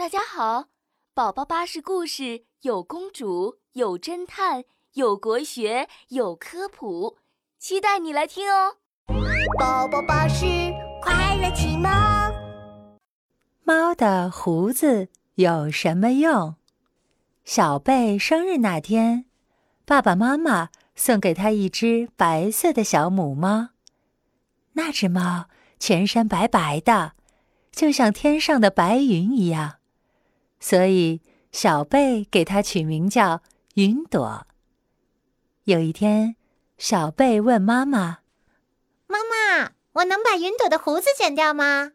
大家好，宝宝巴士故事有公主，有侦探，有国学，有科普，期待你来听哦！宝宝巴士快乐启蒙。猫的胡子有什么用？小贝生日那天，爸爸妈妈送给他一只白色的小母猫。那只猫全身白白的，就像天上的白云一样。所以，小贝给它取名叫云朵。有一天，小贝问妈妈：“妈妈，我能把云朵的胡子剪掉吗？”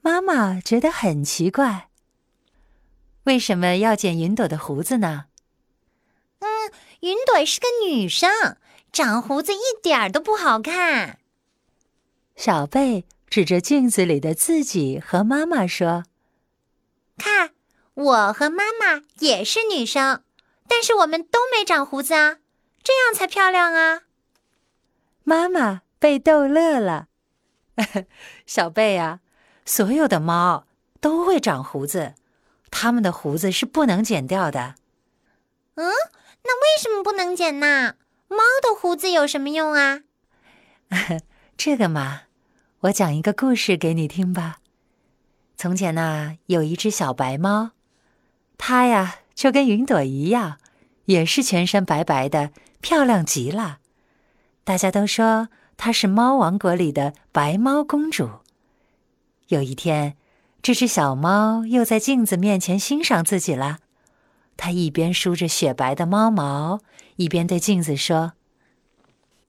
妈妈觉得很奇怪：“为什么要剪云朵的胡子呢？”“嗯，云朵是个女生，长胡子一点儿都不好看。”小贝指着镜子里的自己和妈妈说。看，我和妈妈也是女生，但是我们都没长胡子啊，这样才漂亮啊！妈妈被逗乐了。小贝呀，所有的猫都会长胡子，它们的胡子是不能剪掉的。嗯，那为什么不能剪呢？猫的胡子有什么用啊？这个嘛，我讲一个故事给你听吧。从前呢，有一只小白猫，它呀就跟云朵一样，也是全身白白的，漂亮极了。大家都说它是猫王国里的白猫公主。有一天，这只小猫又在镜子面前欣赏自己了。它一边梳着雪白的猫毛，一边对镜子说：“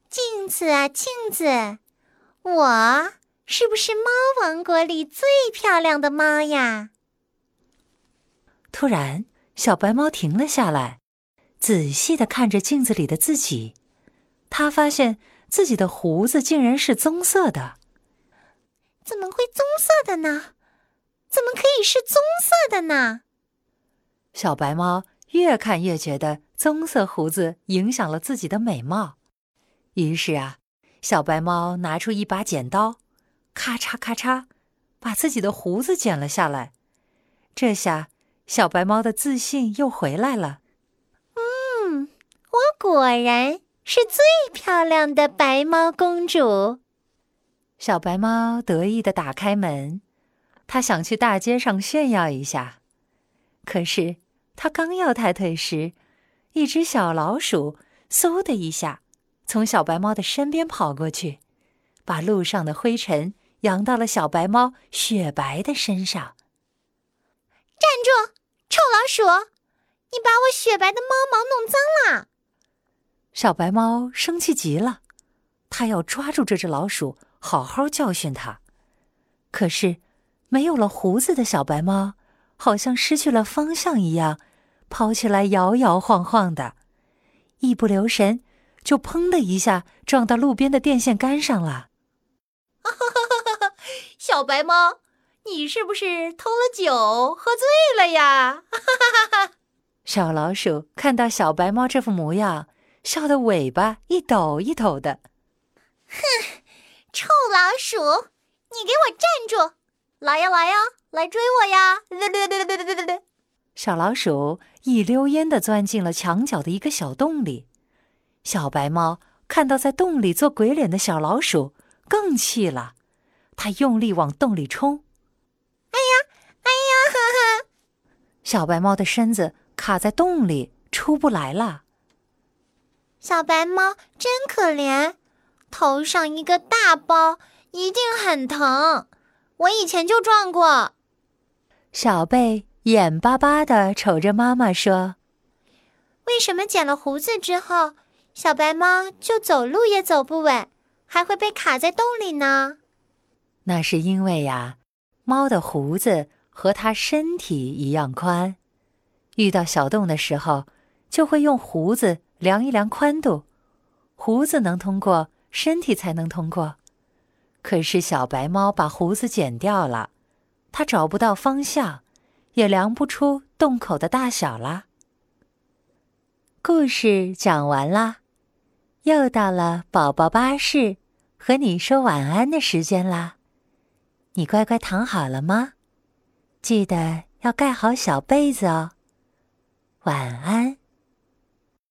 镜子啊，镜子，我。”是不是猫王国里最漂亮的猫呀？突然，小白猫停了下来，仔细的看着镜子里的自己。它发现自己的胡子竟然是棕色的。怎么会棕色的呢？怎么可以是棕色的呢？小白猫越看越觉得棕色胡子影响了自己的美貌。于是啊，小白猫拿出一把剪刀。咔嚓咔嚓，把自己的胡子剪了下来。这下，小白猫的自信又回来了。嗯，我果然是最漂亮的白猫公主。小白猫得意的打开门，它想去大街上炫耀一下。可是，它刚要抬腿时，一只小老鼠嗖的一下从小白猫的身边跑过去，把路上的灰尘。扬到了小白猫雪白的身上。站住，臭老鼠！你把我雪白的猫毛弄脏了。小白猫生气极了，它要抓住这只老鼠，好好教训它。可是，没有了胡子的小白猫，好像失去了方向一样，跑起来摇摇晃晃的，一不留神，就砰的一下撞到路边的电线杆上了。小白猫，你是不是偷了酒，喝醉了呀？哈哈哈哈小老鼠看到小白猫这副模样，笑得尾巴一抖一抖的。哼，臭老鼠，你给我站住！来呀来呀，来追我呀！小老鼠一溜烟的钻进了墙角的一个小洞里。小白猫看到在洞里做鬼脸的小老鼠，更气了。他用力往洞里冲，哎呀，哎呀！哈哈，小白猫的身子卡在洞里，出不来了。小白猫真可怜，头上一个大包，一定很疼。我以前就撞过。小贝眼巴巴的瞅着妈妈说：“为什么剪了胡子之后，小白猫就走路也走不稳，还会被卡在洞里呢？”那是因为呀，猫的胡子和它身体一样宽，遇到小洞的时候，就会用胡子量一量宽度，胡子能通过，身体才能通过。可是小白猫把胡子剪掉了，它找不到方向，也量不出洞口的大小啦。故事讲完啦，又到了宝宝巴士和你说晚安的时间啦。你乖乖躺好了吗？记得要盖好小被子哦。晚安。